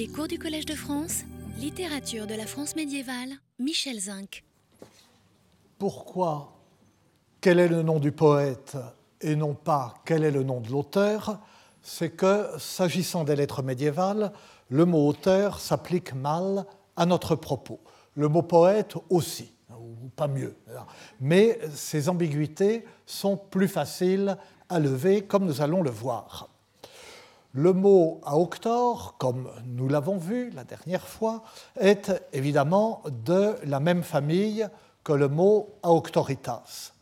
Les cours du Collège de France, littérature de la France médiévale, Michel Zinc. Pourquoi? Quel est le nom du poète et non pas quel est le nom de l'auteur? C'est que, s'agissant des lettres médiévales, le mot auteur s'applique mal à notre propos. Le mot poète aussi, ou pas mieux. Mais ces ambiguïtés sont plus faciles à lever, comme nous allons le voir. Le mot auctor, comme nous l'avons vu la dernière fois, est évidemment de la même famille que le mot auctoritas.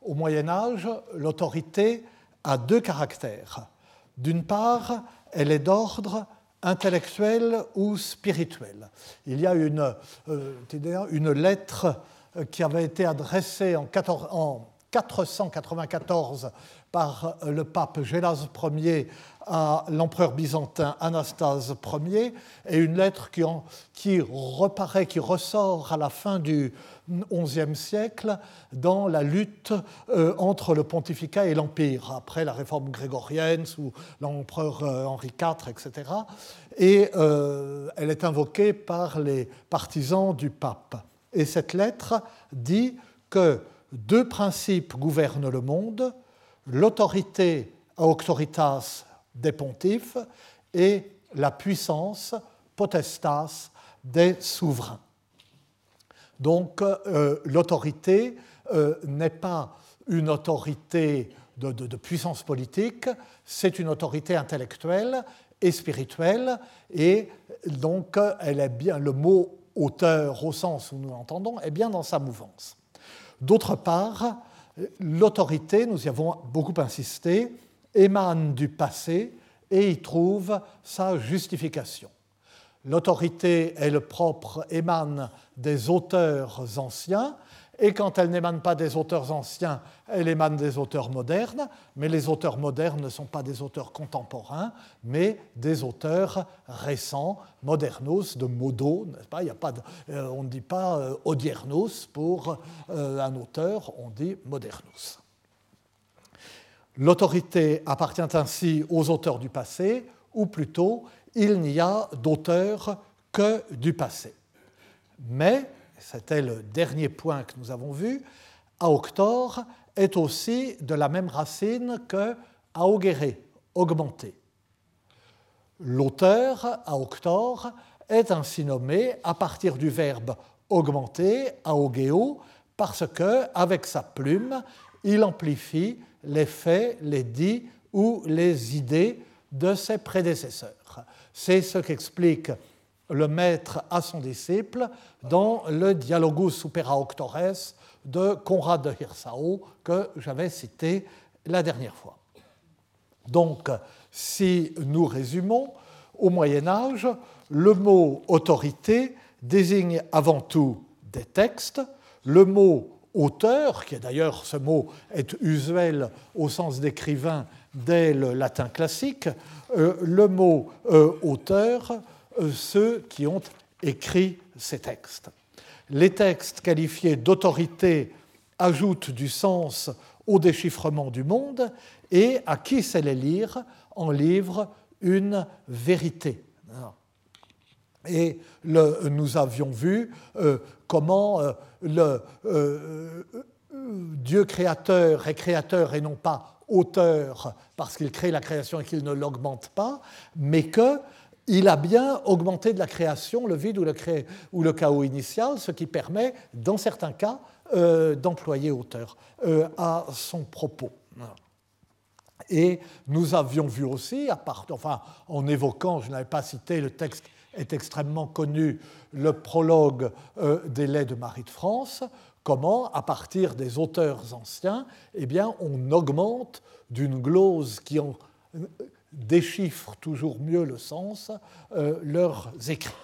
Au Moyen Âge, l'autorité a deux caractères. D'une part, elle est d'ordre intellectuel ou spirituel. Il y a une, euh, lettre qui avait été adressée en, 14, en 494 par le pape Gélas Ier à l'empereur byzantin Anastase Ier, et une lettre qui, qui, reparaît, qui ressort à la fin du XIe siècle dans la lutte euh, entre le pontificat et l'empire, après la réforme grégorienne sous l'empereur euh, Henri IV, etc. Et euh, elle est invoquée par les partisans du pape. Et cette lettre dit que deux principes gouvernent le monde, l'autorité auctoritas des pontifes et la puissance potestas des souverains. Donc euh, l'autorité euh, n'est pas une autorité de, puissance politique, c'est une autorité intellectuelle et spirituelle, et donc elle est bien, le mot auteur au sens où nous l'entendons est bien dans sa mouvance. D'autre part, l'autorité, nous y avons beaucoup insisté, émane du passé et y trouve sa justification. L'autorité est le propre, émane des auteurs anciens, et quand elle n'émane pas des auteurs anciens, elle émane des auteurs modernes, mais les auteurs modernes ne sont pas des auteurs contemporains, mais des auteurs récents, modernos, de modo, pas, Il a pas euh, On ne dit pas euh, odiernos pour euh, un auteur, on dit modernos. L'autorité appartient ainsi aux auteurs du passé, ou plutôt, il n'y a d'auteur que du passé. Mais c'était le dernier point que nous avons vu, aoctor est aussi de la même racine que augere, augmenter. L'auteur, aoctor, est ainsi nommé à partir du verbe augmenter, aogeo, parce que, avec sa plume, il amplifie les faits, les dits ou les idées de ses prédécesseurs. C'est ce qu'explique le maître à son disciple dans le Dialogus supera octores de Conrad de Hirsau que j'avais cité la dernière fois. Donc, si nous résumons, au Moyen Âge, le mot autorité désigne avant tout des textes, le mot auteur, qui est d'ailleurs ce mot est usuel au sens d'écrivain dès le latin classique, euh, le mot euh, auteur euh, ceux qui ont écrit ces textes. Les textes qualifiés d'autorité ajoutent du sens au déchiffrement du monde et à qui sait les lire en livrent une vérité. Et nous avions vu euh, comment euh, le Dieu créateur est créateur et non pas auteur parce qu'il crée la création et qu'il ne l'augmente pas, mais que il a bien augmenté de la création le vide ou le, chaos initial, ce qui permet, dans certains cas, euh, d'employer auteur euh, à son propos. Et nous avions vu aussi, en évoquant, je n'avais pas cité, le texte est extrêmement connu, le prologue euh, des laits de Marie de France, comment, à partir des auteurs anciens, eh bien, on augmente d'une glose qui en déchiffrent toujours mieux le sens, euh, leurs écrits.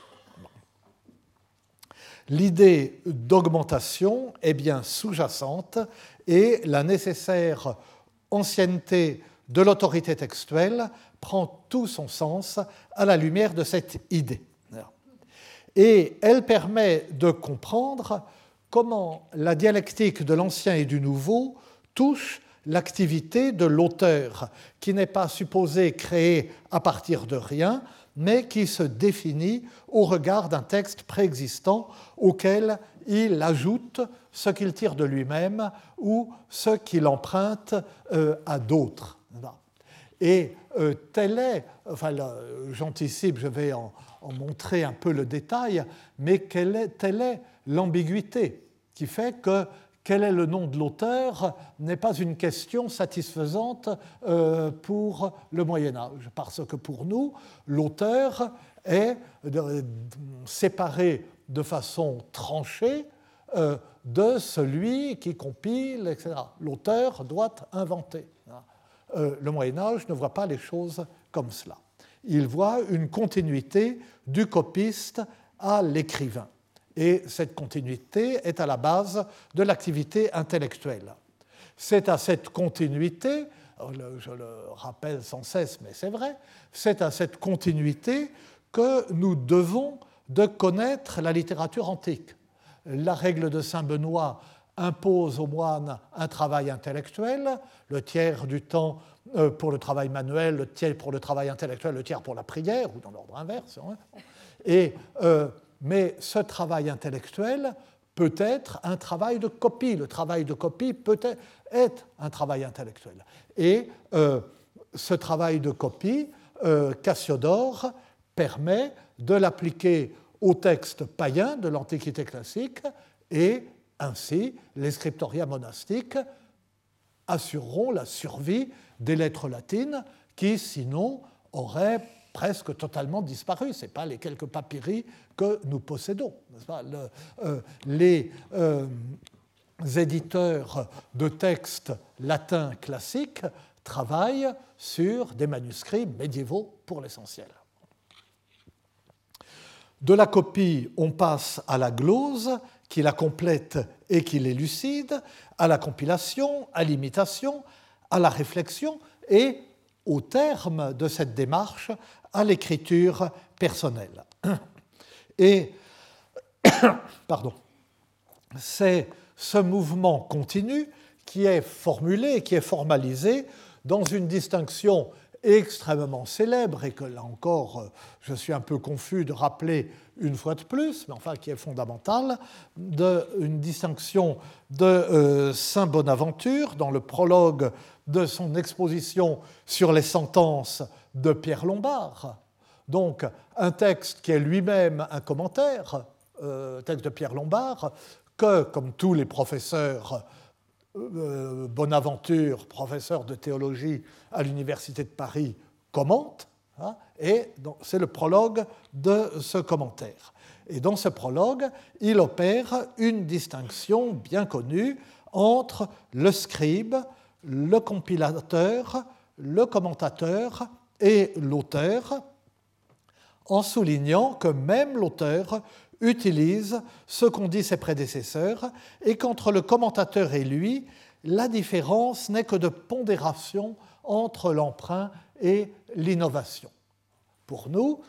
L'idée d'augmentation est bien sous-jacente et la nécessaire ancienneté de l'autorité textuelle prend tout son sens à la lumière de cette idée. Et elle permet de comprendre comment la dialectique de l'ancien et du nouveau touche l'activité de l'auteur, qui n'est pas supposé créer à partir de rien, mais qui se définit au regard d'un texte préexistant auquel il ajoute ce qu'il tire de lui-même ou ce qu'il emprunte euh, à d'autres. Et euh, est, enfin j'anticipe, je vais en, montrer un peu le détail, mais quelle est, telle est l'ambiguïté qui fait que quel est le nom de l'auteur n'est pas une question satisfaisante euh, pour le Moyen Âge, parce que pour nous, l'auteur est séparé de façon tranchée euh, de celui qui compile, etc. L'auteur doit inventer. Euh, le Moyen Âge ne voit pas les choses comme cela. Il voit une continuité du copiste à l'écrivain. Et cette continuité est à la base de l'activité intellectuelle. C'est à cette continuité, je le rappelle sans cesse, mais c'est vrai, c'est à cette continuité que nous devons de connaître la littérature antique. La règle de Saint Benoît impose aux moines un travail intellectuel, le tiers du temps euh, pour le travail manuel, le tiers pour le travail intellectuel, le tiers pour la prière, ou dans l'ordre inverse. Hein. Et euh, mais ce travail intellectuel peut être un travail de copie. Le travail de copie peut être un travail intellectuel. Et euh, ce travail de copie, Cassiodore permet de l'appliquer aux textes païens de l'Antiquité classique et ainsi les scriptoria monastiques assureront la survie des lettres latines qui sinon auraient presque totalement disparu. Ce n'est pas les quelques papyri que nous possédons. Euh, les euh, éditeurs de textes latins classiques travaillent sur des manuscrits médiévaux pour l'essentiel. De la copie, on passe à la glose, qui la complète et qui l'élucide, à la compilation, à l'imitation, à la réflexion et, au terme de cette démarche, à l'écriture personnelle. Et pardon, c'est ce mouvement continu qui est formulé, qui est formalisé dans une distinction extrêmement célèbre et que là encore je suis un peu confus de rappeler une fois de plus, mais enfin qui est fondamentale, de, une distinction de euh, Saint Bonaventure dans le prologue de son exposition sur les sentences de Pierre Lombard. Donc un texte qui est lui-même un commentaire, euh, texte de Pierre Lombard, que, comme tous les professeurs euh, Bonaventure, professeur de théologie à l'Université de Paris, commente, hein, et c'est le prologue de ce commentaire. Et dans ce prologue, il opère une distinction bien connue entre le scribe, le compilateur, le commentateur et l'auteur, en soulignant que même l'auteur utilise ce qu'ont dit ses prédécesseurs et qu'entre le commentateur et lui, la différence n'est que de pondération entre l'emprunt et l'innovation. Pour nous,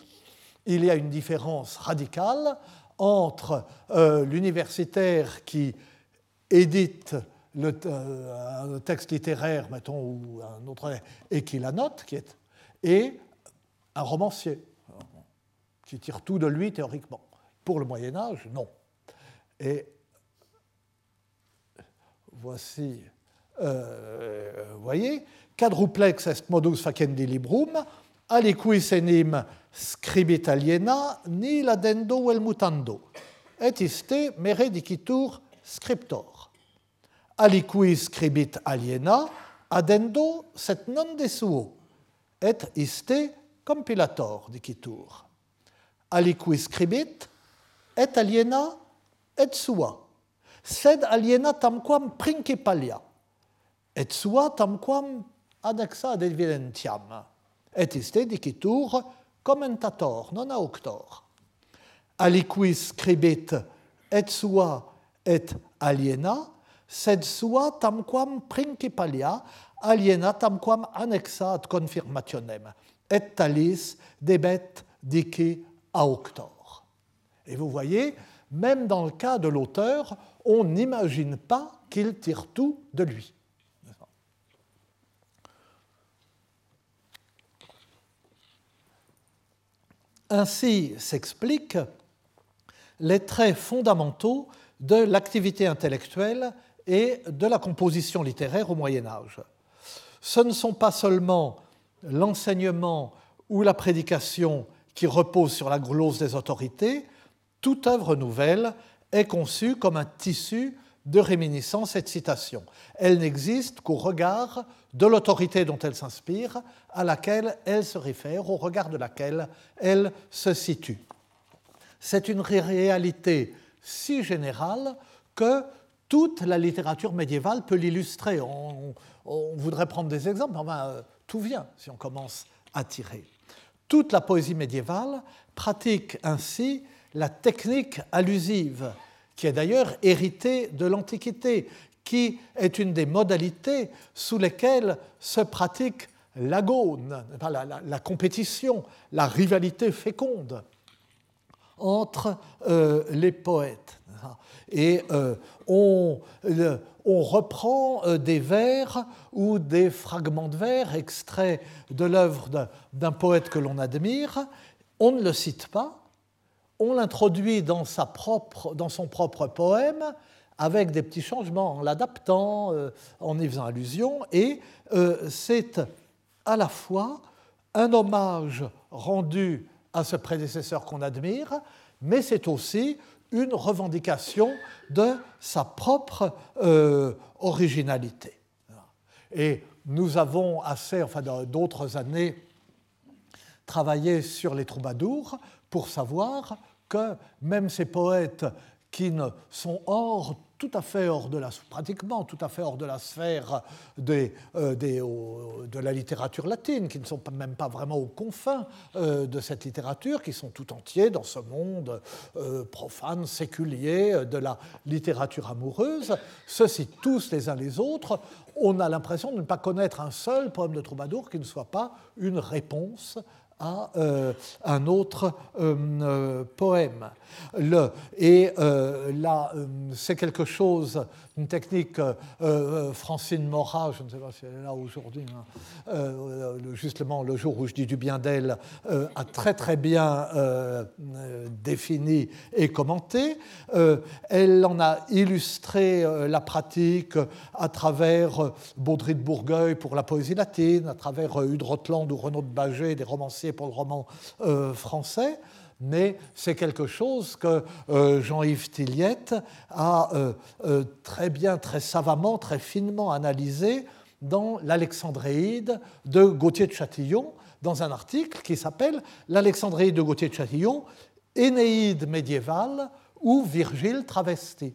il y a une différence radicale entre euh, l'universitaire qui édite le, euh, un texte littéraire, mettons, ou un autre, et qui la note, qui est, et un romancier qui tire tout de lui théoriquement. Pour le Moyen Âge, non. Et voici, euh, vous voyez, quadruplex est modus facendi librum, aliquis enim scribit aliena, ni ladendo vel mutando, et iste mere dicitur scriptor. Aliquis scribit aliena, adendo set non de suo, et iste compilator dicitur aliqui scribit, et aliena et sua, sed aliena tamquam principalia, et sua tamquam adexa ad evidentiam, et iste dicitur commentator, non auctor. Aliqui scribit et sua et aliena, sed sua tamquam principalia, aliena tamquam annexa ad confirmationem, et talis debet dici auctor. Et vous voyez, même dans le cas de l'auteur, on n'imagine pas qu'il tire tout de lui. Ainsi s'expliquent les traits fondamentaux de l'activité intellectuelle et de la composition littéraire au Moyen Âge. Ce ne sont pas seulement l'enseignement ou la prédication qui reposent sur la glose des autorités, toute œuvre nouvelle est conçue comme un tissu de réminiscence et de citation. Elle n'existe qu'au regard de l'autorité dont elle s'inspire, à laquelle elle se réfère, au regard de laquelle elle se situe. C'est une réalité si générale que toute la littérature médiévale peut l'illustrer. On, voudrait prendre des exemples, enfin, euh, tout vient si on commence à tirer. Toute la poésie médiévale pratique ainsi la technique allusive, qui est d'ailleurs héritée de l'Antiquité, qui est une des modalités sous lesquelles se pratique l'agone, la, compétition, la rivalité féconde entre euh, les poètes. Et euh, on, on, reprend euh, des vers ou des fragments de vers extraits de l'œuvre d'un poète que l'on admire, on ne le cite pas, on l'introduit dans, dans son propre poème avec des petits changements, en l'adaptant, en y faisant allusion, et c'est à la fois un hommage rendu à ce prédécesseur qu'on admire, mais c'est aussi une revendication de sa propre euh, originalité. Et nous avons assez, enfin d'autres années, travaillé sur les troubadours pour savoir que même ces poètes qui sont hors tout à fait hors de la, pratiquement tout à fait hors de la sphère des, euh, de la littérature latine, qui ne sont même pas vraiment aux confins euh, de cette littérature, qui sont tout entiers dans ce monde euh, profane, séculier de la littérature amoureuse, se citent tous les uns les autres. On a l'impression de ne pas connaître un seul poème de troubadour qui ne soit pas une réponse à euh, un autre euh, euh, poème. Et là, c'est quelque chose une technique, Francine Morat, je ne sais pas si elle est là aujourd'hui, hein, justement le jour où je dis du bien d'elle, a très très bien défini et commenté. elle en a illustré la pratique à travers Baudry de Bourgueil pour la poésie latine, à travers Hud Rotland ou Renaud de Bagé, des romanciers pour le roman français mais c'est quelque chose que euh, Jean-Yves Tilliette a euh, euh, très bien, très savamment, très finement analysé dans l'Alexandréide de Gauthier de Châtillon, dans un article qui s'appelle L'Alexandréide de Gauthier de Châtillon, Énéide médiévale ou Virgile travesti.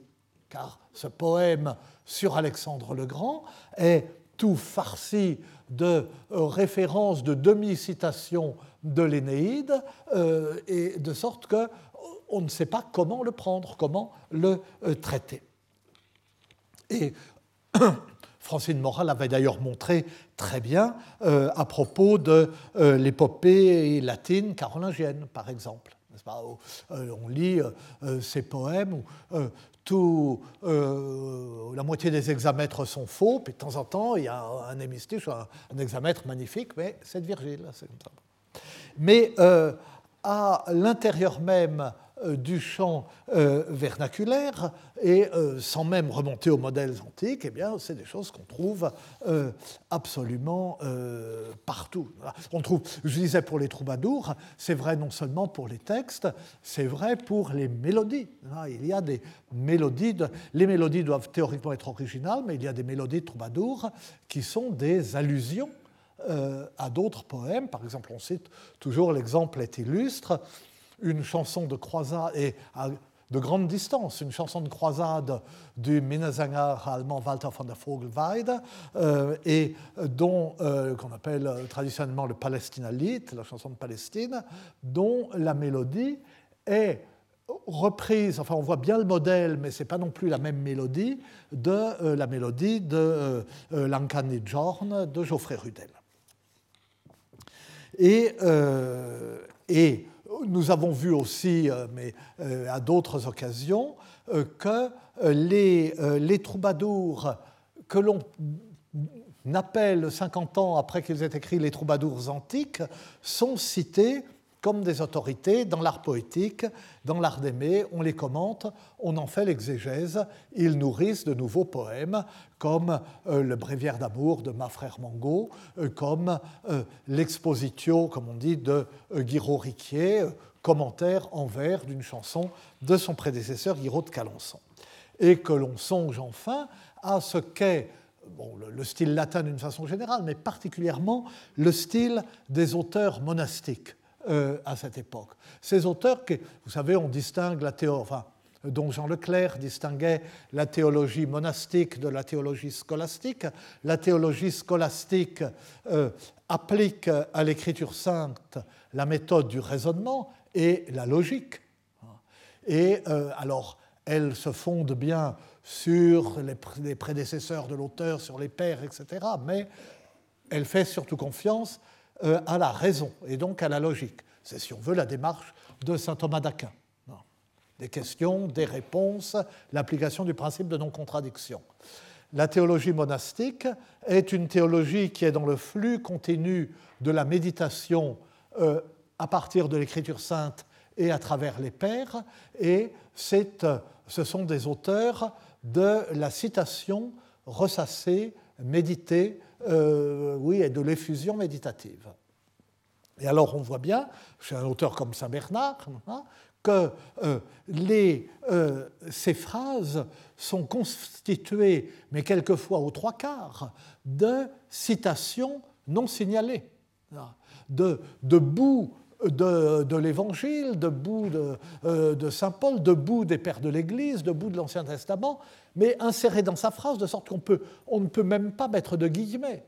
Car ce poème sur Alexandre le Grand est tout farci de références, de demi-citations de l'Énéide, euh, et de sorte que on ne sait pas comment le prendre, comment le euh, traiter. Et Francine Moral avait d'ailleurs montré très bien euh, à propos de l'épopée latine carolingienne, par exemple. on lit ces poèmes tout, la moitié des hexamètres sont faux, puis de temps en temps, il y a un hémistiche, un, un hexamètre magnifique, mais c'est de ça. Mais euh, à l'intérieur même euh, du champ euh, vernaculaire et sans même remonter aux modèles antiques, eh bien, c'est des choses qu'on trouve absolument partout. On trouve, je disais pour les troubadours, c'est vrai non seulement pour les textes, c'est vrai pour les mélodies. Il y a des mélodies, les mélodies doivent théoriquement être originales, mais il y a des mélodies de troubadours qui sont des allusions euh, à d'autres poèmes. Par exemple, on cite toujours l'exemple est illustre, une chanson de croisade, et à de grande distance, une chanson de croisade du Minnesänger allemand Walter von der Vogelweide, euh, et dont, euh, qu'on appelle traditionnellement le Palästina-Lied, la chanson de Palestine, dont la mélodie est reprise, enfin on voit bien le modèle, mais ce n'est pas non plus la même mélodie, de la mélodie de Lankani Jorn de Geoffrey Rudel. Euh, et, nous avons vu aussi, euh, mais euh, à d'autres occasions, que les, les troubadours que l'on appelle 50 ans après qu'ils aient écrit les troubadours antiques sont cités comme des autorités dans l'art poétique, dans l'art d'aimer, on les commente, on en fait l'exégèse, ils nourrissent de nouveaux poèmes, comme euh, le Bréviaire d'amour de ma frère Mango, euh, comme euh, l'Expositio, comme on dit, de Guiraud Riquier, commentaire en vers d'une chanson de son prédécesseur Guiraud de Calençon. Et que l'on songe enfin à ce qu'est le, style latin d'une façon générale, mais particulièrement le style des auteurs monastiques euh, à cette époque. Ces auteurs vous savez, on distingue la théo, enfin, dont Jean Leclerc distinguait la théologie monastique de la théologie scolastique. La théologie scolastique euh, applique à l'écriture sainte la méthode du raisonnement et la logique. Et euh, alors, elle se fonde bien sur les, prédécesseurs de l'auteur, sur les pères, etc. Mais elle fait surtout confiance à la raison et donc à la logique. C'est, si on veut, la démarche de saint Thomas d'Aquin. Des questions, des réponses, l'application du principe de non-contradiction. La théologie monastique est une théologie qui est dans le flux continu de la méditation euh, à partir de l'écriture sainte et à travers les pères, et euh, ce sont des auteurs de la citation ressassée, méditée, euh, oui, et de l'effusion méditative. Et alors on voit bien, chez un auteur comme Saint Bernard, hein, que euh, euh, ces phrases sont constituées, mais quelquefois aux trois quarts, de citations non signalées, de, de bouts de, l'Évangile, de, euh, de Saint Paul, debout des pères de l'Église, debout de l'Ancien Testament, mais inséré dans sa phrase de sorte qu'on peut, on ne peut même pas mettre de guillemets.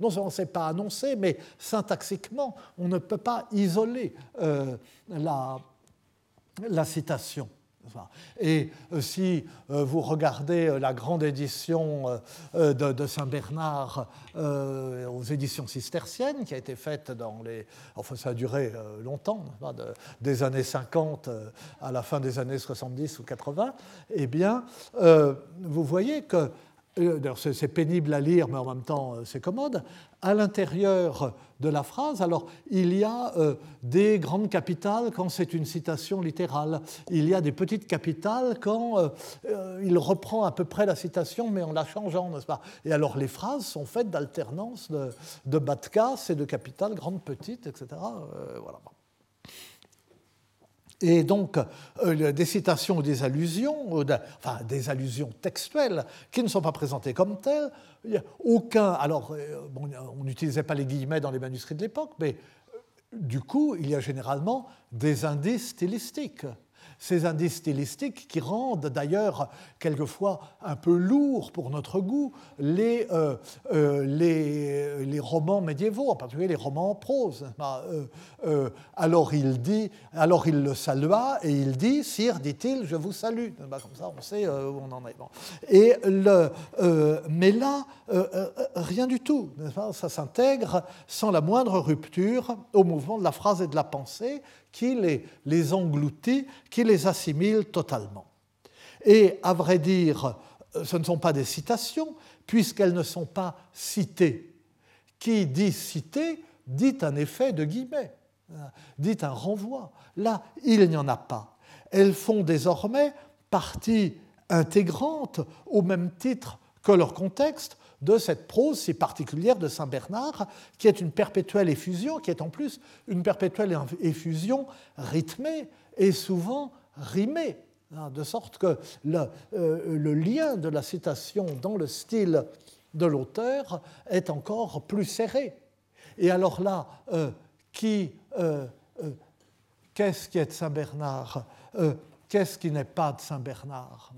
Non seulement ce n'est pas annoncé, mais syntaxiquement, on ne peut pas isoler euh, la, la citation. Et euh, si euh, vous regardez euh, la grande édition de, Saint-Bernard aux éditions cisterciennes, qui a été faite dans les... Enfin, ça a duré longtemps, des années 50 à la fin des années 70 ou 80, eh bien, vous voyez que c'est pénible à lire, mais en même temps c'est commode, à l'intérieur de la phrase, alors il y a euh, des grandes capitales quand c'est une citation littérale, il y a des petites capitales quand euh, euh, il reprend à peu près la citation, mais en la changeant, n'est-ce pas? Et alors les phrases sont faites d'alternance de, de bas de casse et de capitales grandes, petites, etc. voilà. Et donc, euh, des citations ou des allusions, enfin des allusions textuelles qui ne sont pas présentées comme telles, il n'y a aucun. Alors, euh, on n'utilisait pas les guillemets dans les manuscrits de l'époque, mais euh, du coup, il y a généralement des indices stylistiques ces indices stylistiques qui rendent d'ailleurs quelquefois un peu lourds pour notre goût les, euh, euh, les, les, romans médiévaux, en particulier les romans en prose. Euh, alors, il dit, alors il le salua et il dit, Sire, dit-il, je vous salue. Comme ça, on sait où on en est. Et le, mais là, rien du tout. Ça s'intègre sans la moindre rupture au mouvement de la phrase et de la pensée qui les, engloutit, qui les assimile totalement. Et à vrai dire, ce ne sont pas des citations, puisqu'elles ne sont pas citées. Qui dit citer dit un effet de guillemets, dit un renvoi. Là, il n'y en a pas. Elles font désormais partie intégrante, au même titre que leur contexte, de cette prose si particulière de Saint Bernard, qui est une perpétuelle effusion, qui est en plus une perpétuelle effusion rythmée et souvent rimée, hein, de sorte que le, euh, le lien de la citation dans le style de l'auteur est encore plus serré. Et alors là, euh, qui, euh, qu'est-ce qui est de Saint Bernard Qu'est-ce qui n'est pas de Saint Bernard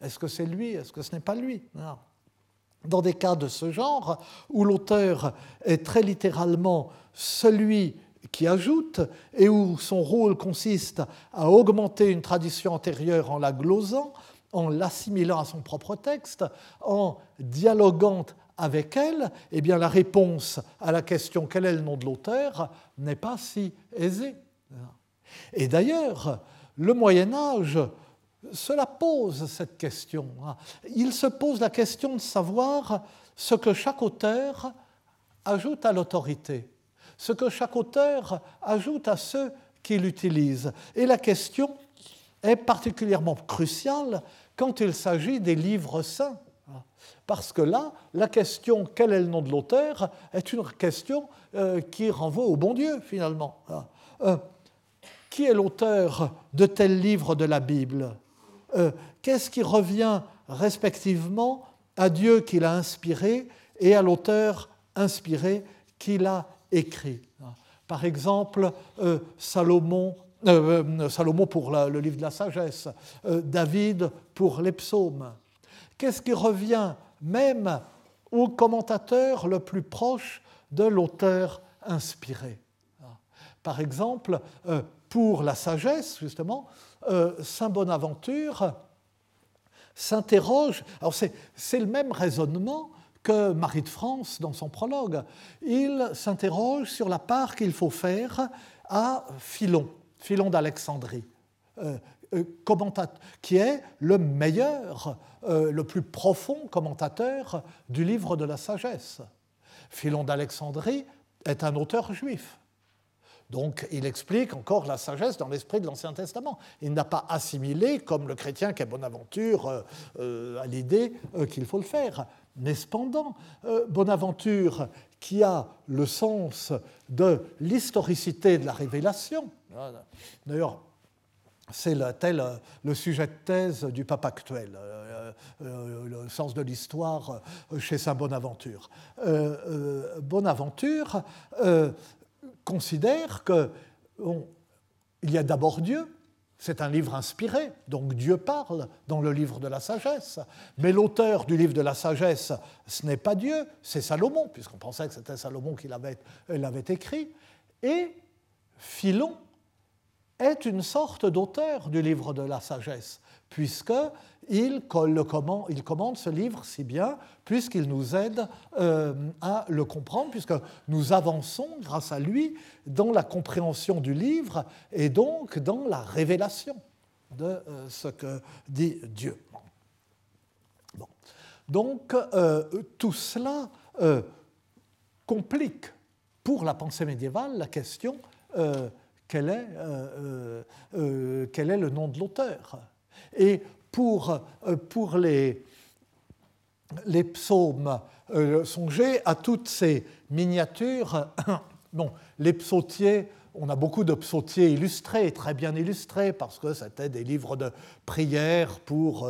Est-ce que c'est lui? Est-ce que ce n'est pas lui? Dans des cas de ce genre, où l'auteur est très littéralement celui qui ajoute et où son rôle consiste à augmenter une tradition antérieure en la glosant, en l'assimilant à son propre texte, en dialoguant avec elle, eh bien la réponse à la question quel est le nom de l'auteur n'est pas si aisée. Et d'ailleurs, le Moyen Âge cela pose cette question. Hein. Il se pose la question de savoir ce que chaque auteur ajoute à l'autorité, ce que chaque auteur ajoute à ceux qu'il utilise. Et la question est particulièrement cruciale quand il s'agit des livres saints. Parce que là, la question quel est le nom de l'auteur est une question euh, qui renvoie au bon Dieu, finalement. Euh, qui est l'auteur de tel livre de la Bible? Euh, Qu'est-ce qui revient respectivement à Dieu qui l'a inspiré et à l'auteur inspiré qui l'a écrit Par exemple, Salomon Salomon pour le livre de la sagesse, David pour les psaumes. Qu'est-ce qui revient même au commentateur le plus proche de l'auteur inspiré. Par exemple, euh, pour la sagesse, justement, euh, Saint Bonaventure s'interroge, alors c'est le même raisonnement que Marie de France dans son prologue, il s'interroge sur la part qu'il faut faire à Philon, Philon d'Alexandrie, euh, qui est le meilleur euh, le plus profond commentateur du livre de la sagesse. Philon d'Alexandrie est un auteur juif. Donc il explique encore la sagesse dans l'esprit de l'Ancien Testament. Il n'a pas assimilé, comme le chrétien qui est Bonaventure, euh, euh, à l'idée qu'il faut le faire. Mais cependant, Bonaventure, qui a le sens de l'historicité de la révélation, d'ailleurs, c'est tel le sujet de thèse du pape actuel, euh, euh, le sens de l'histoire euh, chez Saint Bonaventure. Bonaventure considère qu'il il y a d'abord Dieu, c'est un livre inspiré, donc Dieu parle dans le livre de la sagesse. Mais l'auteur du livre de la sagesse, ce n'est pas Dieu, c'est Salomon, puisqu'on pensait que c'était Salomon qui l'avait écrit. Et Philon, est une sorte d'auteur du livre de la sagesse, puisqu'il il commande ce livre si bien, puisqu'il nous aide euh, à le comprendre, puisque nous avançons grâce à lui dans la compréhension du livre et donc dans la révélation de euh, ce que dit Dieu. Donc euh, tout cela complique pour la pensée médiévale la question quel est, quel est le nom de l'auteur? Et pour, pour les, les psaumes, songez à toutes ces miniatures. les psautiers, on a beaucoup de psautiers illustrés, très bien illustrés, parce que c'était des livres de prière pour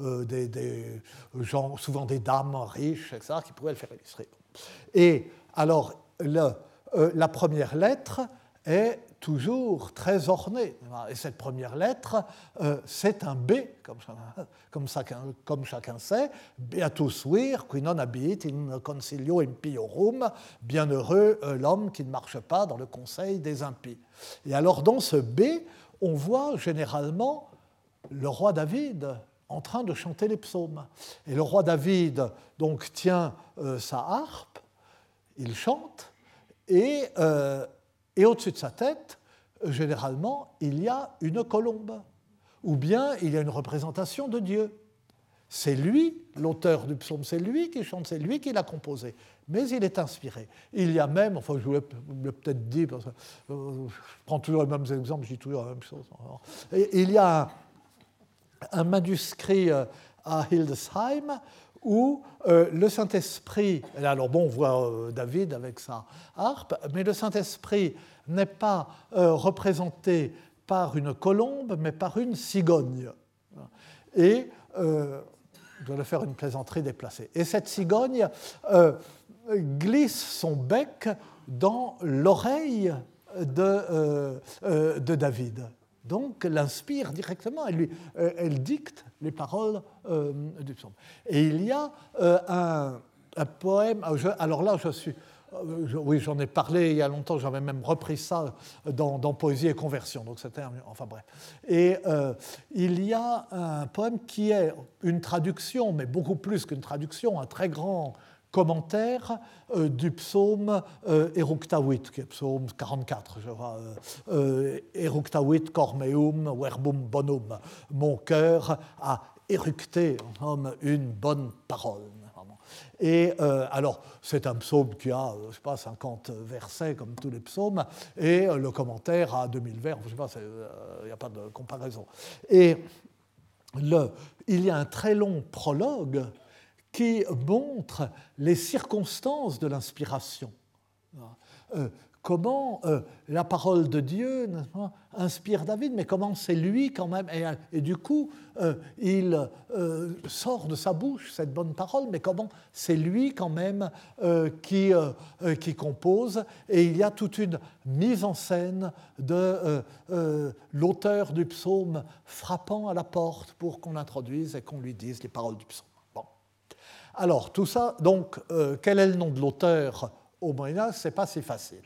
des, des, gens, souvent des dames riches, etc., qui pouvaient le faire illustrer. Et alors, la première lettre est toujours très orné. Et cette première lettre, euh, c'est un B, comme, chacun, sait, Beatus vir, qui non habit in concilio impiorum, bienheureux euh, l'homme qui ne marche pas dans le conseil des impies. Et alors dans ce B, on voit généralement le roi David en train de chanter les psaumes. Et le roi David donc tient euh, sa harpe, il chante, et et au-dessus de sa tête, généralement, il y a une colombe, ou bien il y a une représentation de Dieu. C'est lui, l'auteur du psaume, c'est lui qui chante, c'est lui qui l'a composé, mais il est inspiré. Il y a même, enfin je voulais peut-être dire, parce que euh, je prends toujours les mêmes exemples, je dis toujours la même chose. il y a un manuscrit euh, à Hildesheim où euh, le Saint-Esprit, alors bon, on voit euh, David avec sa harpe, mais le Saint-Esprit n'est pas euh, représenté par une colombe, mais par une cigogne. Et je le faire une plaisanterie déplacée. Et cette cigogne glisse son bec dans l'oreille de David donc l'inspire directement, elle, lui, euh, elle, dicte les paroles euh, du psaume. Et il y a euh, un, poème, alors là je suis, oui j'en ai parlé il y a longtemps, j'avais même repris ça dans, Poésie et Conversion, donc c'était, enfin bref. Et il y a un poème qui est une traduction, mais beaucoup plus qu'une traduction, un très grand commentaire euh, du psaume euh, Eructavit, qui est psaume 44, je crois. Euh, Eructavit cormeum verbum bonum. Mon cœur a éructé homme une bonne parole. Et alors, c'est un psaume qui a, je sais pas, 50 versets comme tous les psaumes, et le commentaire a 2000 vers, je sais pas, il n'y a pas de comparaison. Et le, il y a un très long prologue qui montre les circonstances de l'inspiration. Euh, comment euh, la parole de Dieu inspire David, mais comment c'est lui quand même, et, du coup euh, il sort de sa bouche cette bonne parole, mais comment c'est lui quand même qui, qui compose, et il y a toute une mise en scène de l'auteur du psaume frappant à la porte pour qu'on introduise et qu'on lui dise les paroles du psaume. Alors, tout ça, donc, euh, quel est le nom de l'auteur au Moyen-Âge Ce n'est pas si facile.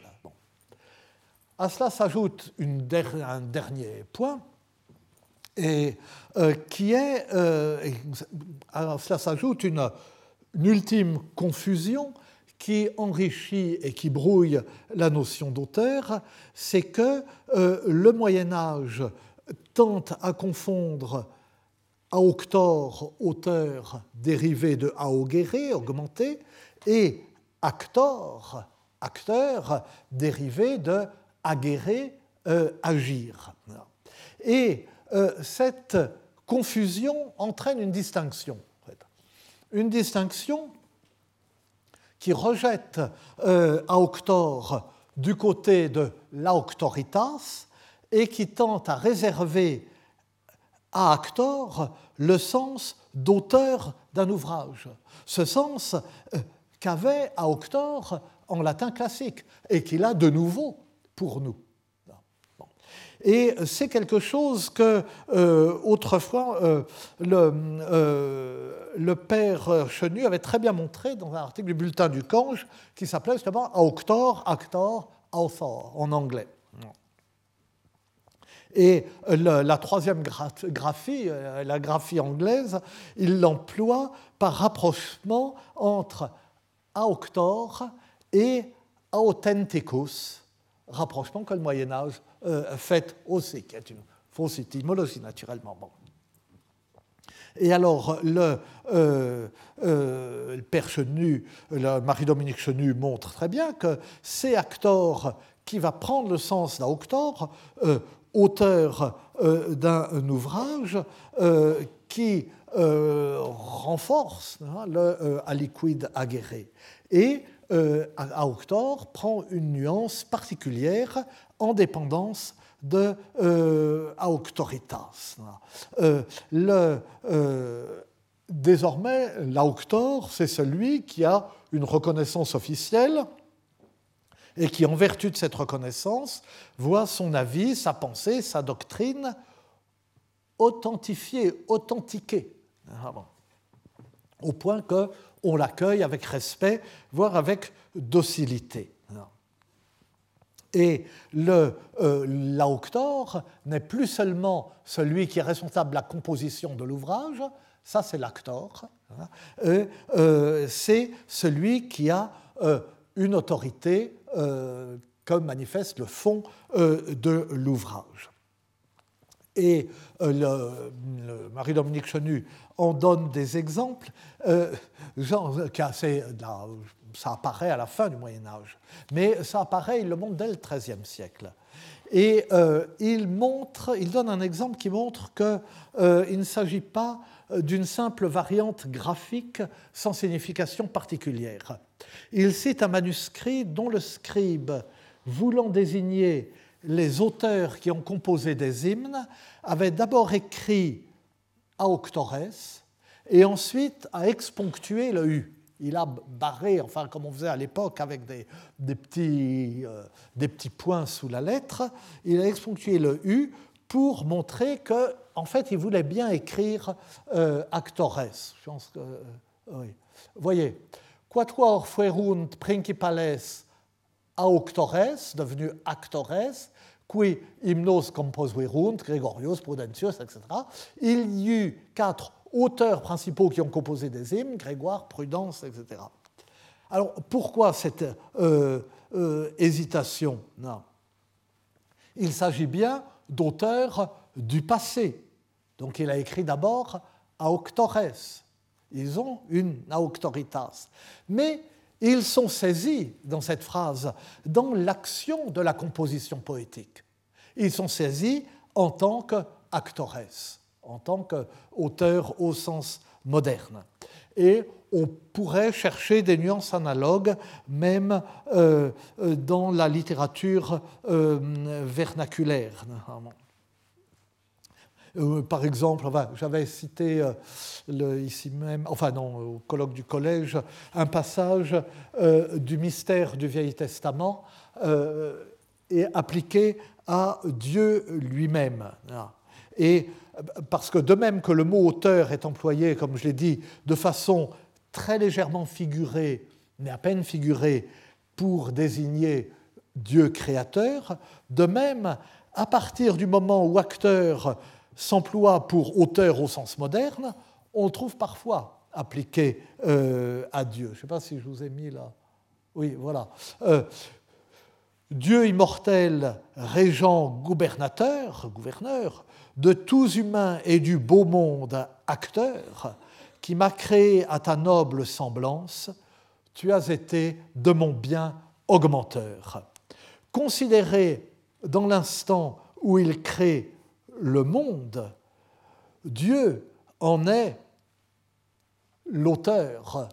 À cela s'ajoute un dernier point, et euh, qui est. Euh, à cela s'ajoute une, ultime confusion qui enrichit et qui brouille la notion d'auteur, c'est que le Moyen Âge tente à confondre Aoctor, auteur dérivé de aogere, augmenté, et actor, acteur dérivé de agere, euh, agir. Et euh, cette confusion entraîne une distinction. Une distinction qui rejette euh, Aoctor du côté de l'Aoctoritas et qui tente à réserver à actor le sens d'auteur d'un ouvrage, ce sens euh, qu'avait Auctor en latin classique et qu'il a de nouveau pour nous. Et c'est quelque chose que euh, autrefois euh, le, le, père Chenu avait très bien montré dans un article du bulletin du Cange qui s'appelait justement Auctor, Actor, Author en anglais. Et la troisième graphie, euh, la graphie anglaise, il l'emploie par rapprochement entre auctor et authenticus, rapprochement que le Moyen Âge euh, fait aussi, qui est une fausse étymologie naturellement. Et alors, le, euh, père Chenu, Marie-Dominique Chenu montre très bien que c'est Actor qui va prendre le sens d'Auctor auteur euh, d'un ouvrage euh, qui euh, renforce hein, le aliquid aguerré. Et Auctor prend une nuance particulière en dépendance de Auctoritas. désormais, l'Auctor, c'est celui qui a une reconnaissance officielle et qui, en vertu de cette reconnaissance, voit son avis, sa pensée, sa doctrine authentifiée, authentiquée, ah au point qu'on l'accueille avec respect, voire avec docilité. Et le euh, l'auctor n'est plus seulement celui qui est responsable de la composition de l'ouvrage, ça c'est l'actor, hein, euh, c'est celui qui a euh, une autorité euh, comme manifeste le fond euh, de l'ouvrage. Et euh, Marie-Dominique Chenu en donne des exemples. Ça apparaît à la fin du Moyen Âge, mais ça apparaît, il le montre dès le XIIIe siècle. Et il, montre, il donne un exemple qui montre qu'il ne s'agit pas d'une simple variante graphique sans signification particulière. Il cite un manuscrit dont le scribe, voulant désigner les auteurs qui ont composé des hymnes, avait d'abord écrit Auctores et ensuite a exponctué le U. Il a barré, enfin comme on faisait à l'époque avec des, petits, euh, des petits points sous la lettre, il a exponctué le U pour montrer que, en fait, il voulait bien écrire euh, Actores. Je pense que, euh, oui. Voyez, quatuor fuerunt principales auctores, devenu actores, qui hymnos composuerunt, Gregorius, Prudentius, etc. Il y eut quatre auteurs principaux qui ont composé des hymnes, Grégoire, Prudence, etc. Alors pourquoi cette euh, hésitation? Non. Il s'agit bien d'auteurs du passé. Donc il a écrit d'abord Auctores, Ils ont une auctoritas. Mais ils sont saisis dans cette phrase, dans l'action de la composition poétique. Ils sont saisis en tant qu'actores, en tant qu'auteurs au sens moderne. Et on pourrait chercher des nuances analogues même euh, euh, dans la littérature euh, vernaculaire. Par exemple, j'avais cité ici même, enfin non, au colloque du collège, un passage du mystère du Vieil Testament et appliqué à Dieu lui-même. Et parce que de même que le mot auteur est employé, comme je l'ai dit, de façon très légèrement figurée, mais à peine figurée, pour désigner Dieu créateur, de même, à partir du moment où acteur s'emploie pour auteur au sens moderne, on le trouve parfois appliqué euh, à Dieu. Je ne sais pas si je vous ai mis là. Oui, voilà. Euh, Dieu immortel, régent, gouvernateur, gouverneur, de tous humains et du beau monde acteur, qui m'a créé à ta noble semblance, tu as été de mon bien augmenteur. Considéré dans l'instant où il crée le monde, Dieu en est l'auteur,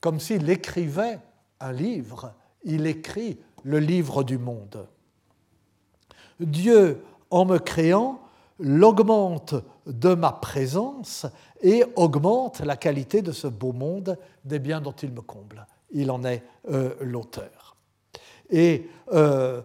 comme s'il écrivait un livre, il écrit le livre du monde. Dieu, en me créant, l'augmente de ma présence et augmente la qualité de ce beau monde des biens dont il me comble. Il en est euh, l'auteur. Et euh,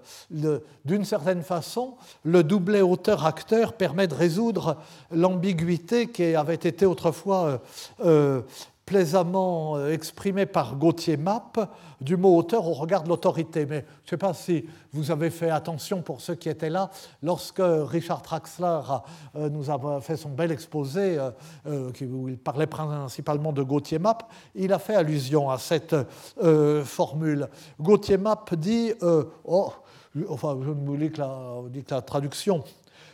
d'une certaine façon, le doublet auteur-acteur permet de résoudre l'ambiguïté qui avait été autrefois euh, plaisamment euh, exprimé par Gauthier Mapp du mot auteur au regard de l'autorité. Mais je ne sais pas si vous avez fait attention pour ceux qui étaient là, lorsque Richard Traxler euh, nous a fait son bel exposé, euh, où il parlait principalement de Gauthier Mapp, il a fait allusion à cette formule. Gauthier Mapp dit, oh, enfin je ne vous lis que la traduction,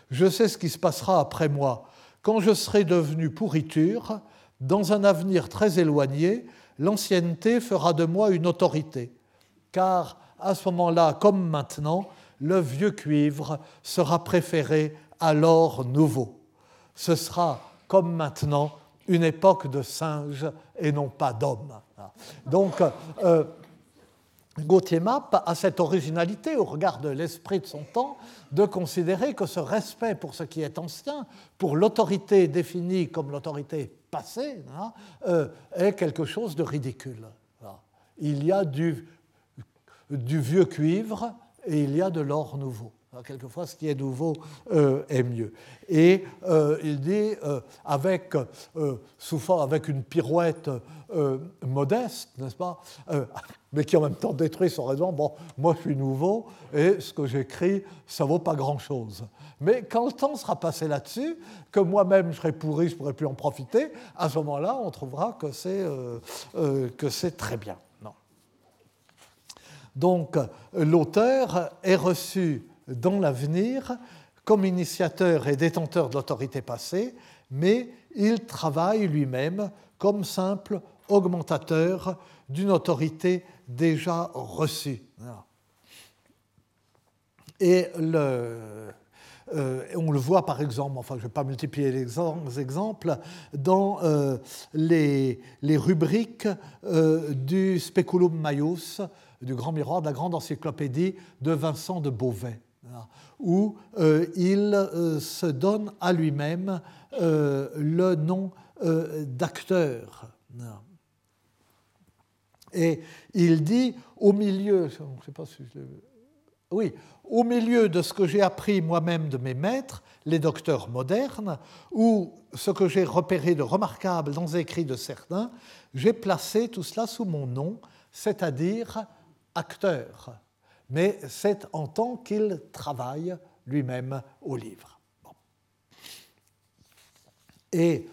je sais ce qui se passera après moi. Quand je serai devenu pourriture, dans un avenir très éloigné, l'ancienneté fera de moi une autorité, car à ce moment-là, comme maintenant, le vieux cuivre sera préféré à l'or nouveau. Ce sera, comme maintenant, une époque de singes et non pas d'hommes. Donc, euh, Gauthier Mapp a cette originalité au regard de l'esprit de son temps de considérer que ce respect pour ce qui est ancien, pour l'autorité définie comme l'autorité passée, hein, euh, est quelque chose de ridicule. Il y a du, vieux cuivre et il y a de l'or nouveau. quelquefois, ce qui est nouveau euh, est mieux. Et euh, il dit, avec, avec une pirouette modeste, n'est-ce pas mais qui en même temps détruit son raison. Bon, moi je suis nouveau et ce que j'écris, ça vaut pas grand-chose. Mais quand le temps sera passé là-dessus, que moi-même je serai pourri, je pourrai plus en profiter, à ce moment-là, on trouvera que c'est euh, euh, très bien. Donc l'auteur est reçu dans l'avenir comme initiateur et détenteur de l'autorité passée, mais il travaille lui-même comme simple augmentateur d'une autorité déjà reçue. Et euh, on le voit par exemple, enfin je ne vais pas multiplier les exemples, dans euh, les, les, rubriques euh, du Speculum Maius, du Grand Miroir, de la grande encyclopédie de Vincent de Beauvais, où il se donne à lui-même le nom d'acteur. Et il dit au milieu, je sais pas si oui, au milieu de ce que j'ai appris moi-même de mes maîtres, les docteurs modernes, ou ce que j'ai repéré de remarquable dans les écrits de certains, j'ai placé tout cela sous mon nom, c'est-à-dire acteur. Mais c'est en tant qu'il travaille lui-même au livre. Et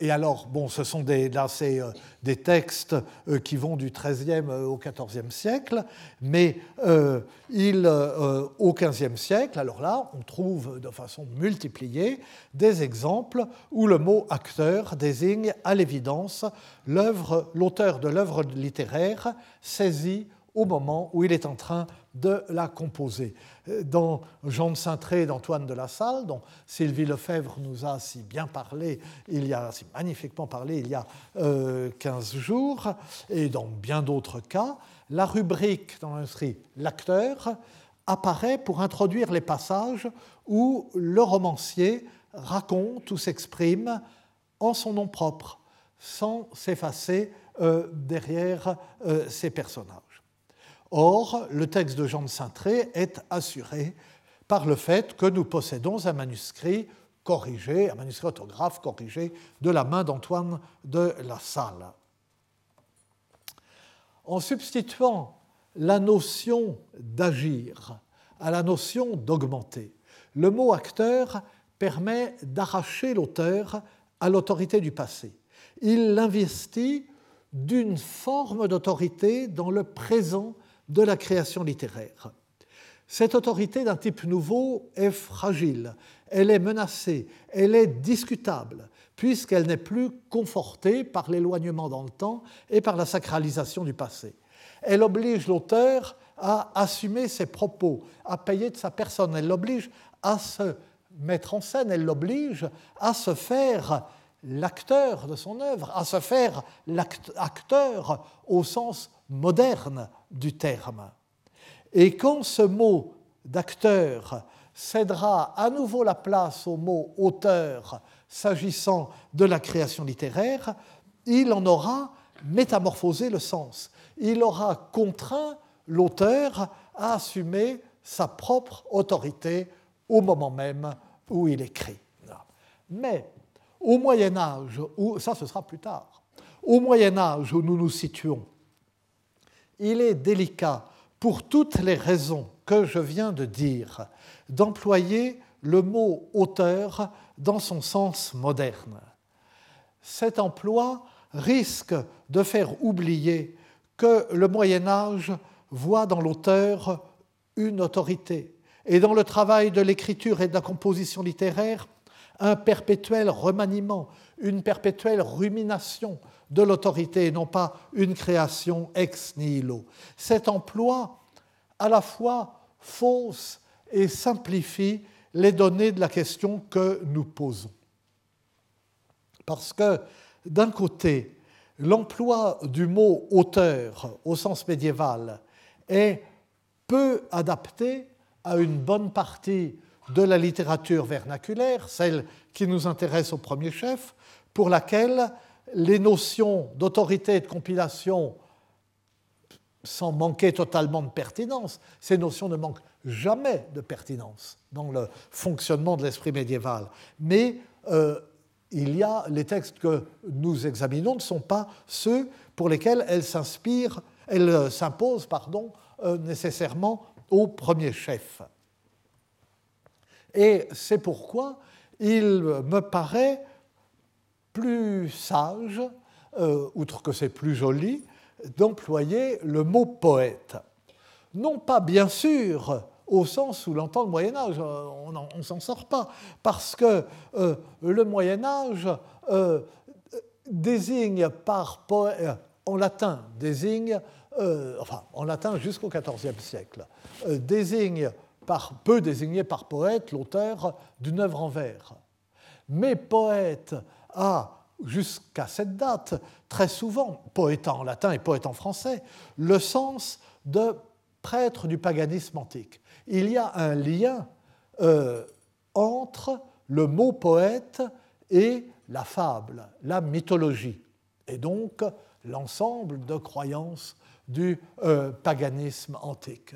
et alors, bon, ce sont des, euh, des textes euh, qui vont du XIIIe euh, au XIVe siècle, mais au XVe siècle, alors là, on trouve de façon multipliée des exemples où le mot acteur désigne à l'évidence l'auteur de l'œuvre littéraire saisi au moment où il est en train de la composer. Dans Jean de Saintré d'Antoine de la Salle, dont Sylvie Lefebvre nous a si bien parlé, il y a si magnifiquement parlé il y a 15 euh, jours, et dans bien d'autres cas, la rubrique dans l'industrie l'acteur apparaît pour introduire les passages où le romancier raconte ou s'exprime en son nom propre, sans s'effacer euh, derrière euh, ses personnages. Or, le texte de Jean de Saintré est assuré par le fait que nous possédons un manuscrit corrigé, un manuscrit orthographe corrigé de la main d'Antoine de la Salle. En substituant la notion d'agir à la notion d'augmenter, le mot acteur permet d'arracher l'auteur à l'autorité du passé. Il l'investit d'une forme d'autorité dans le présent de la création littéraire. Cette autorité d'un type nouveau est fragile, elle est menacée, elle est discutable, puisqu'elle n'est plus confortée par l'éloignement dans le temps et par la sacralisation du passé. Elle oblige l'auteur à assumer ses propos, à payer de sa personne, elle l'oblige à se mettre en scène, elle l'oblige à se faire l'acteur de son œuvre, à se faire l'acteur au sens moderne du terme. Et quand ce mot d'acteur cédera à nouveau la place au mot auteur s'agissant de la création littéraire, il en aura métamorphosé le sens. Il aura contraint l'auteur à assumer sa propre autorité au moment même où il écrit. Mais au Moyen Âge, ça ce sera plus tard, au Moyen Âge où nous nous situons, il est délicat, pour toutes les raisons que je viens de dire, d'employer le mot auteur dans son sens moderne. Cet emploi risque de faire oublier que le Moyen Âge voit dans l'auteur une autorité, et dans le travail de l'écriture et de la composition littéraire, un perpétuel remaniement, une perpétuelle rumination de l'autorité et non pas une création ex nihilo. Cet emploi à la fois fausse et simplifie les données de la question que nous posons. Parce que d'un côté, l'emploi du mot auteur au sens médiéval est peu adapté à une bonne partie de la littérature vernaculaire, celle qui nous intéresse au premier chef, pour laquelle les notions d'autorité et de compilation, sans manquer totalement de pertinence, ces notions ne manquent jamais de pertinence dans le fonctionnement de l'esprit médiéval. Mais euh, il y a les textes que nous examinons ne sont pas ceux pour lesquels elles s'inspirent, elles s'imposent, pardon, euh, nécessairement au premier chef. Et c'est pourquoi il me paraît plus sage, euh, outre que c'est plus joli, d'employer le mot poète. Non pas bien sûr au sens où l'entend le Moyen Âge, euh, on ne s'en sort pas, parce que euh, le Moyen Âge désigne par poète, en latin désigne, enfin en latin jusqu'au XIVe siècle, désigne par, peut désigner par poète l'auteur d'une œuvre en vers. Mais poète a, jusqu'à cette date, très souvent, poète en latin et poète en français, le sens de prêtre du paganisme antique. Il y a un lien euh, entre le mot poète et la fable, la mythologie, et donc l'ensemble de croyances du euh, paganisme antique.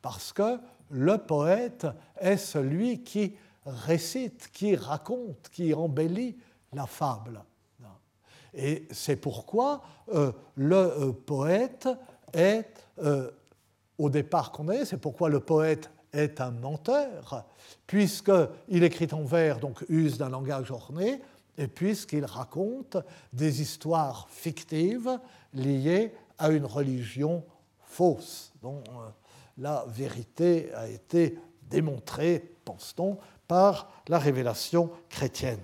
Parce que le poète est celui qui récite, qui raconte, qui embellit la fable. Et c'est pourquoi euh, le euh, poète est, euh, au départ qu'on est, c'est pourquoi le poète est un menteur, puisqu'il écrit en vers, donc use d'un langage orné, et puisqu'il raconte des histoires fictives liées à une religion fausse, dont la vérité a été démontrée, pense-t-on, par la révélation chrétienne.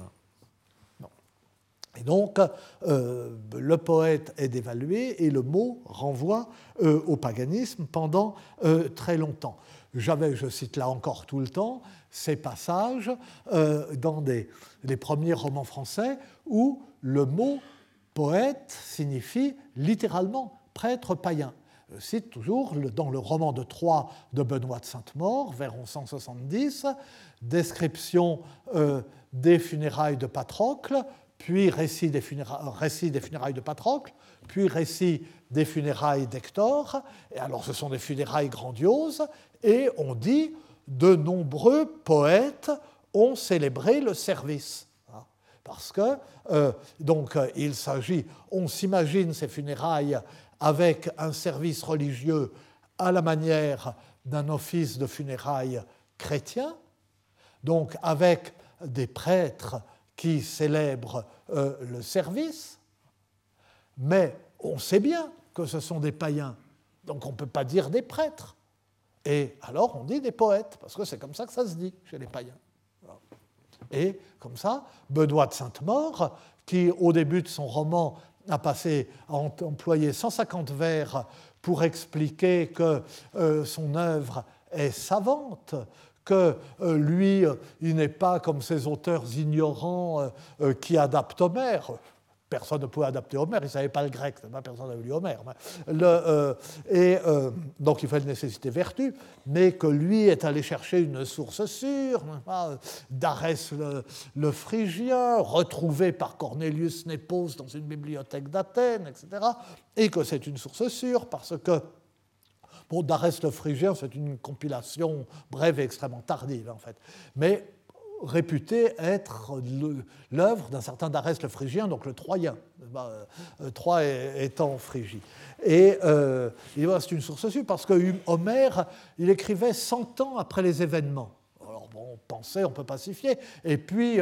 Et donc, euh, le poète est dévalué et le mot renvoie euh, au paganisme pendant très longtemps. J'avais, je cite là encore tout le temps, ces passages dans les premiers romans français où le mot poète signifie littéralement prêtre païen. Je cite toujours dans le roman de Troyes de Benoît de Sainte-Maure, vers 1170, description euh, des funérailles de Patrocle, puis récit des, récit des, funérailles de Patrocle, puis récit des funérailles d'Hector. Et alors ce sont des funérailles grandioses, et on dit de nombreux poètes ont célébré le service. Hein, parce que, euh, donc, euh, il s'agit, on s'imagine ces funérailles avec un service religieux à la manière d'un office de funérailles chrétien, donc avec des prêtres qui célèbrent euh, le service, mais on sait bien que ce sont des païens, donc on ne peut pas dire des prêtres. Et alors on dit des poètes, parce que c'est comme ça que ça se dit chez les païens. Et comme ça, Benoît de Sainte-Maure, qui au début de son roman a passé à employer 150 vers pour expliquer que euh, son œuvre est savante, que euh, lui, il n'est pas comme ces auteurs ignorants euh, qui adaptent Homère personne ne pouvait adapter Homère, il ne savait pas le grec, personne n'avait lu Homère. Le, euh, et euh, donc il fallait nécessiter vertu, mais que lui est allé chercher une source sûre, d'Arès le, Phrygien, retrouvé par Cornelius Nepos dans une bibliothèque d'Athènes, etc., et que c'est une source sûre parce que Bon, d'Arès le Phrygien, c'est une compilation brève et extrêmement tardive, en fait. Mais réputé être l'œuvre d'un certain Darès le Phrygien, donc le Troyen, euh, euh, Troie étant Phrygie. Et euh, c'est une source sûre parce que Homère, il écrivait 100 ans après les événements. Alors bon, on pensait, on peut pacifier. Et puis,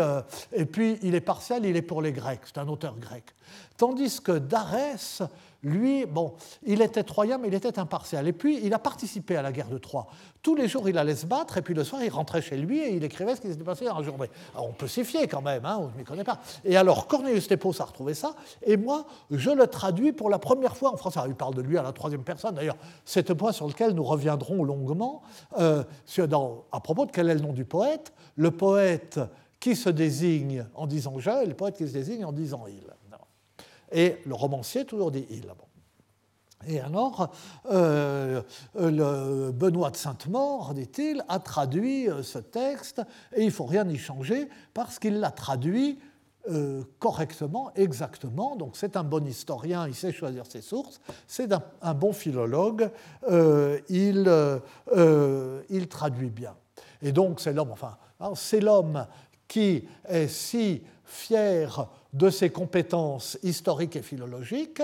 et puis, il est partial, il est pour les Grecs, c'est un auteur grec. Tandis que Darès, lui, bon, il était troyen, mais il était impartial. Et puis, il a participé à la guerre de Troie. Tous les jours, il allait se battre, et puis le soir, il rentrait chez lui et il écrivait ce qui s'était passé dans la journée. Alors, on peut s'y fier quand même, hein, on ne m'y connaît pas. Et alors, Cornelius Nepos a retrouvé ça, et moi, je le traduis pour la première fois en français. il parle de lui à la troisième personne, d'ailleurs, c'est un point sur lequel nous reviendrons longuement, euh, à propos de quel est le nom du poète. Le poète qui se désigne en disant je, et le poète qui se désigne en disant il. Et le romancier toujours dit il. Et alors, euh, le Benoît de Sainte-Maure, dit-il, a traduit euh, ce texte et il ne faut rien y changer parce qu'il l'a traduit euh, correctement, exactement. Donc c'est un bon historien, il sait choisir ses sources, c'est un, bon philologue, il, il, traduit bien. Et donc c'est l'homme, enfin, hein, c'est l'homme qui est si fier de ses compétences historiques et philologiques,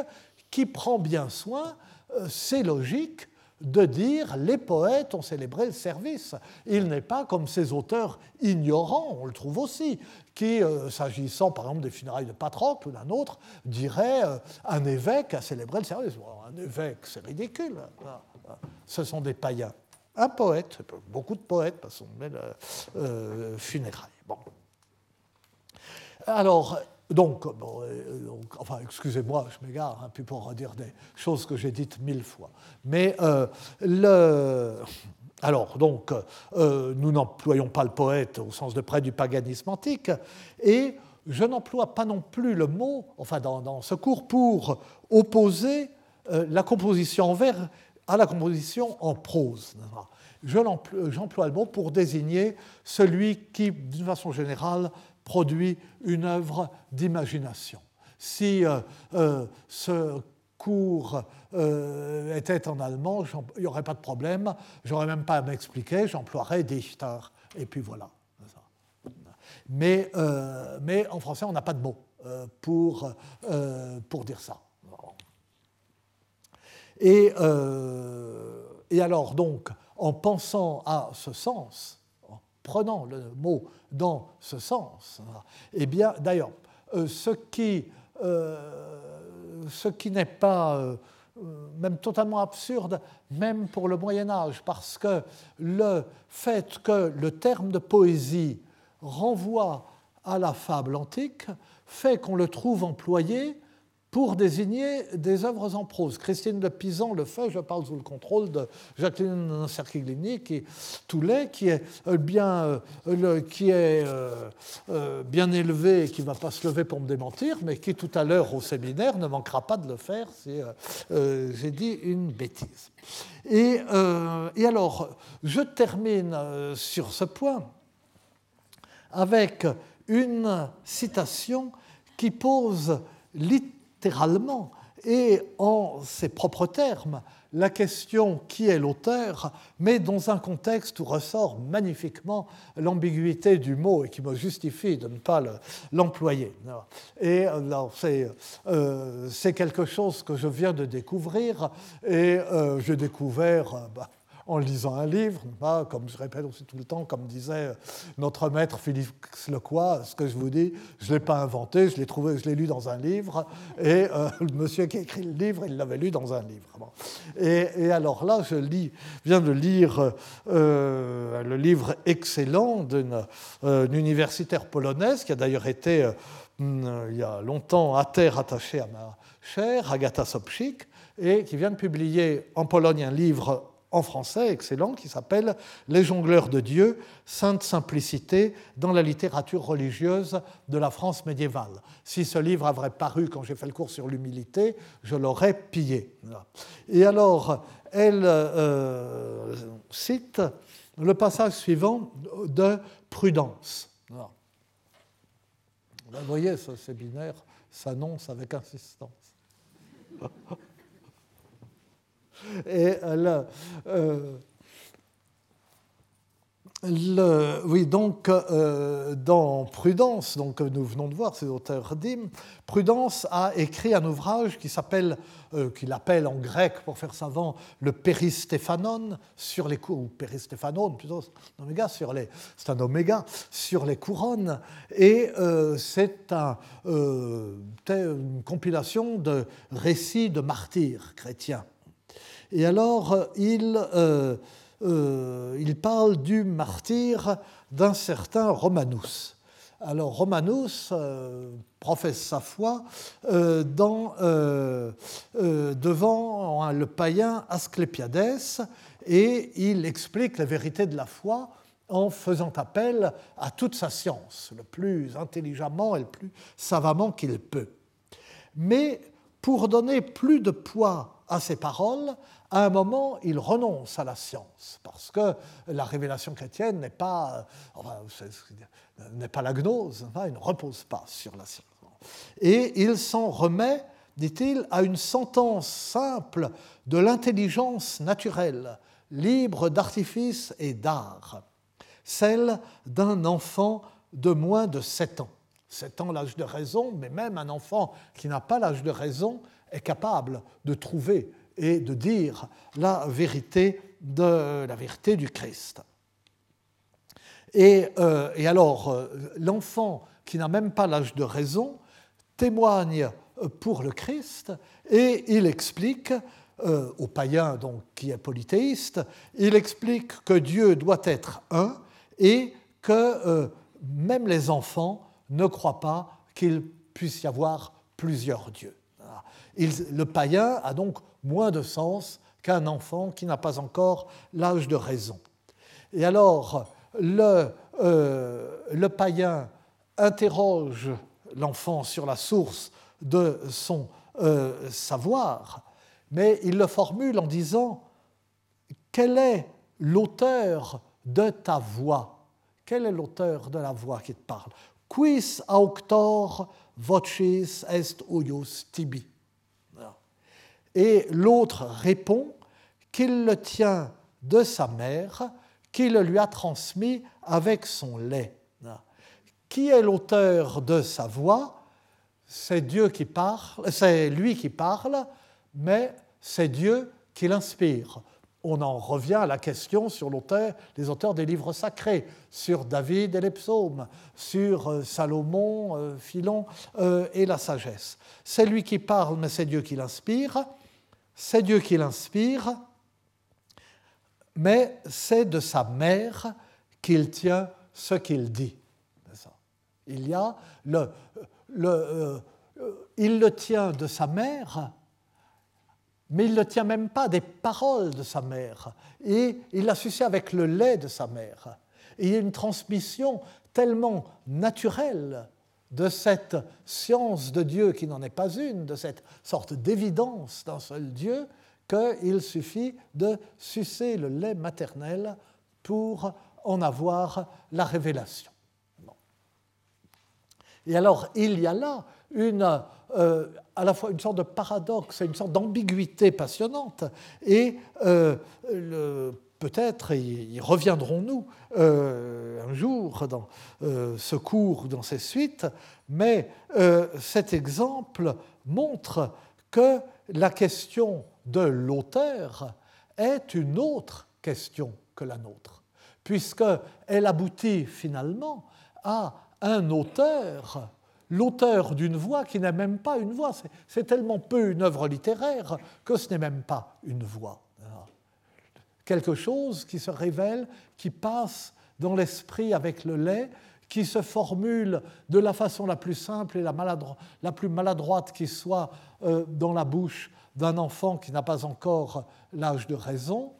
qui prend bien soin, euh, c'est logique, de dire les poètes ont célébré le service. Il n'est pas comme ces auteurs ignorants, on le trouve aussi, qui, euh, s'agissant par exemple des funérailles de Patrocle ou d'un autre, diraient euh, un évêque a célébré le service. un évêque, c'est ridicule. Ce sont des païens. Un poète, beaucoup de poètes, parce qu'on met le funérailles. Bon. Alors, donc, euh, enfin, excusez-moi, je m'égare un peu pour dire des choses que j'ai dites mille fois. Mais euh, le. Alors, donc, euh, nous n'employons pas le poète au sens de près du paganisme antique, et je n'emploie pas non plus le mot, enfin, dans, ce cours, pour opposer la composition en vers à la composition en prose. J'emploie le mot pour désigner celui qui, d'une façon générale, produit une œuvre d'imagination. Si euh, euh, ce cours euh, était en allemand, il n'y aurait pas de problème, j'aurais même pas à m'expliquer, j'emploierais Dichter, et puis voilà. Mais, mais en français, on n'a pas de mot pour, pour dire ça. Et, et alors, donc, en pensant à ce sens, en prenant le mot dans ce sens. Eh bien, d'ailleurs, ce qui, ce qui n'est pas même totalement absurde, même pour le Moyen Âge, parce que le fait que le terme de poésie renvoie à la fable antique fait qu'on le trouve employé pour désigner des œuvres en prose. Christine de Pisan le fait, je parle sous le contrôle de Jacqueline Cerchiglini, qui, Toulet, qui est euh, bien, euh, qui est, euh, bien élevé et qui ne va pas se lever pour me démentir, mais qui tout à l'heure au séminaire ne manquera pas de le faire si j'ai dit une bêtise. Et, alors, je termine sur ce point avec une citation qui pose littéralement littéralement et en ses propres termes la question qui est l'auteur, mais dans un contexte où ressort magnifiquement l'ambiguïté du mot et qui me justifie de ne pas l'employer. et euh, c'est quelque chose que je viens de découvrir et euh, j'ai découvert. Bah, en lisant un livre, comme je répète aussi tout le temps, comme disait notre maître Philippe Lecoy, ce que je vous dis, je ne l'ai pas inventé, je l'ai trouvé, je l'ai lu dans un livre, et euh, le monsieur qui a écrit le livre, il l'avait lu dans un livre. Et, alors là, je lis, viens de lire euh, le livre excellent d'une euh, universitaire polonaise, qui a d'ailleurs été hmm, il y a longtemps à terre attachée à ma chère, Agatha Sobchik, et qui vient de publier en Pologne un livre en français excellent qui s'appelle Les jongleurs de Dieu, Sainte Simplicité dans la littérature religieuse de la France médiévale. Si ce livre avait paru quand j'ai fait le cours sur l'humilité, je l'aurais pillé. Et alors, elle euh, cite le passage suivant de Prudence. Vous voyez, ce séminaire s'annonce avec insistance. Et euh, oui, donc euh, dans Prudence, donc nous venons de voir, ces auteurs d'hymnes, Prudence a écrit un ouvrage qui s'appelle, euh, qu'il appelle en grec pour faire savant, le Péristéphanon sur les ou Péristéphanon plutôt, oméga sur les, c'est un oméga sur les couronnes, et c'est un, une compilation de récits de martyrs chrétiens. Et alors, il, euh, euh, il parle du martyr d'un certain Romanus. Alors, Romanus euh, professe sa foi devant le païen Asclépiades et il explique la vérité de la foi en faisant appel à toute sa science, le plus intelligemment et le plus savamment qu'il peut. Mais pour donner plus de poids à ses paroles, à un moment, il renonce à la science, parce que la révélation chrétienne n'est pas, n'est pas la gnose, hein, il ne repose pas sur la science. Et il s'en remet, dit-il, à une sentence simple de l'intelligence naturelle, libre d'artifice et d'art, celle d'un enfant de moins de 7 ans. 7 ans, l'âge de raison, mais même un enfant qui n'a pas l'âge de raison est capable de trouver et de dire la vérité, de, la vérité du Christ. Et, euh, alors, euh, l'enfant qui n'a même pas l'âge de raison témoigne pour le Christ et il explique euh, au païen donc, qui est polythéiste, il explique que Dieu doit être un et que même les enfants ne croient pas qu'il puisse y avoir plusieurs dieux. le païen a donc moins de sens qu'un enfant qui n'a pas encore l'âge de raison. Et alors, le, euh, païen interroge l'enfant sur la source de son euh, savoir, mais il le formule en disant Quel est l'auteur de ta voix? Quel est l'auteur de la voix qui te parle? Quis auctor vocis est uius tibi et l'autre répond qu'il le tient de sa mère, qui le lui a transmis avec son lait. Qui est l'auteur de sa voix? C'est Dieu qui parle, c'est lui qui parle, mais c'est Dieu qui l'inspire. on en revient à la question sur l'auteur, les auteurs des livres sacrés, sur David et les psaumes, sur euh, Salomon, euh, Philon euh, et la sagesse. C'est lui qui parle, mais c'est Dieu qui l'inspire. C'est Dieu qui l'inspire, mais c'est de sa mère qu'il tient ce qu'il dit. Il y a le, il le tient de sa mère mais il ne tient même pas des paroles de sa mère, et il l'a sucé avec le lait de sa mère. Et il y a une transmission tellement naturelle de cette science de Dieu qui n'en est pas une, de cette sorte d'évidence d'un seul Dieu, qu'il suffit de sucer le lait maternel pour en avoir la révélation. Et alors, il y a là une euh, à la fois une sorte de paradoxe et une sorte d'ambiguïté passionnante. Et euh, peut-être y, reviendrons-nous euh, un jour dans ce cours ou dans ces suites, mais cet exemple montre que la question de l'auteur est une autre question que la nôtre, puisqu'elle aboutit finalement à un auteur l'auteur d'une voix qui n'est même pas une voix. C'est tellement peu une œuvre littéraire que ce n'est même pas une voix. Quelque chose qui se révèle, qui passe dans l'esprit avec le lait, qui se formule de la façon la plus simple et la, plus maladroite qui soit euh, dans la bouche d'un enfant qui n'a pas encore l'âge de raison.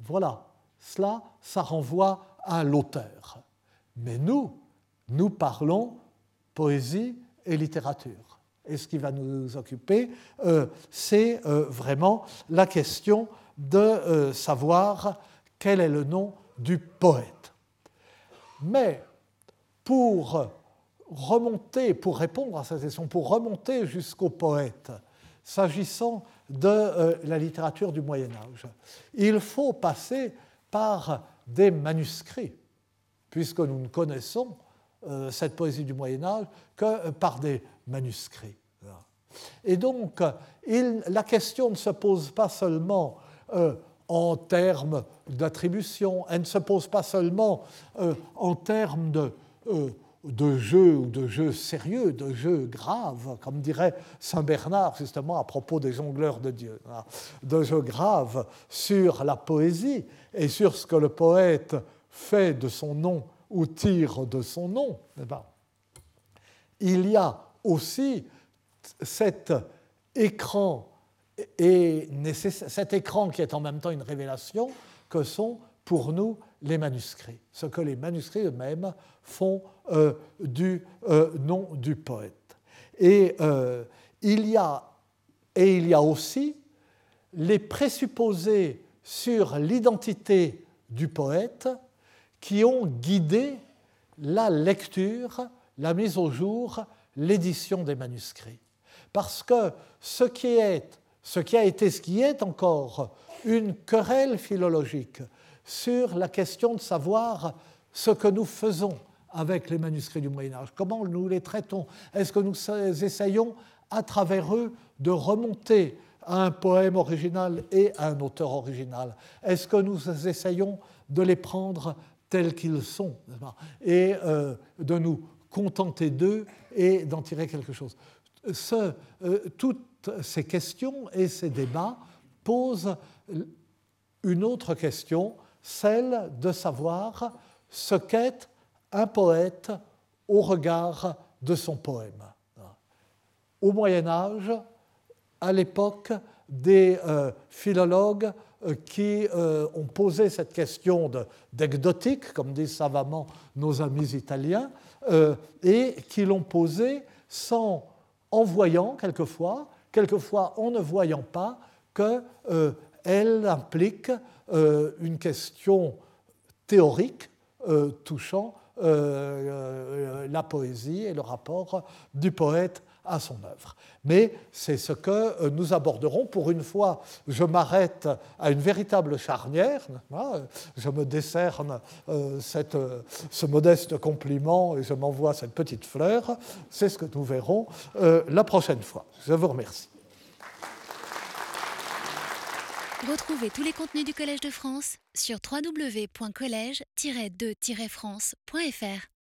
Voilà, cela, ça renvoie à l'auteur. Mais nous, nous parlons poésie et littérature. Et ce qui va nous occuper, euh, c'est euh, vraiment la question de euh, savoir quel est le nom du poète. Mais pour remonter, pour répondre à cette question, pour remonter jusqu'au poète, s'agissant de la littérature du Moyen Âge, il faut passer par des manuscrits, puisque nous ne connaissons euh, cette poésie du Moyen Âge que par des manuscrits. Et donc, la question ne se pose pas seulement euh, en termes d'attribution, elle ne se pose pas seulement euh, en termes de, de jeu ou de jeu sérieux, de jeu grave, comme dirait Saint Bernard justement à propos des jongleurs de Dieu, hein, de jeu grave sur la poésie et sur ce que le poète fait de son nom ou tire de son nom, il y a aussi cet écran, et cet écran qui est en même temps une révélation, que sont pour nous les manuscrits, ce que les manuscrits eux-mêmes font euh, du euh, nom du poète. Et, euh, il y a, et il y a aussi les présupposés sur l'identité du poète qui ont guidé la lecture, la mise au jour, l'édition des manuscrits. Parce que ce qui, est, ce qui a été, ce qui est encore une querelle philologique sur la question de savoir ce que nous faisons avec les manuscrits du Moyen Âge, comment nous les traitons, est-ce que nous essayons à travers eux de remonter à un poème original et à un auteur original? Est-ce que nous essayons de les prendre tels qu'ils sont, et euh, de nous contenter d'eux et d'en tirer quelque chose. Euh, toutes ces questions et ces débats posent une autre question, celle de savoir ce qu'est un poète au regard de son poème. Au Moyen Âge, à l'époque des euh, philologues euh, qui euh, ont posé cette question d'exotique, comme disent savamment nos amis italiens, et qui l'ont posée sans, en voyant quelquefois, quelquefois en ne voyant pas qu'elle implique une question théorique touchant la poésie et le rapport du poète à son œuvre. Mais c'est ce que euh, nous aborderons. Pour une fois, je m'arrête à une véritable charnière. Je me décerne euh, euh, ce modeste compliment et je m'envoie cette petite fleur. C'est ce que nous verrons la prochaine fois. Je vous remercie. Retrouvez tous les contenus du Collège de France sur www.colège-2-france.fr.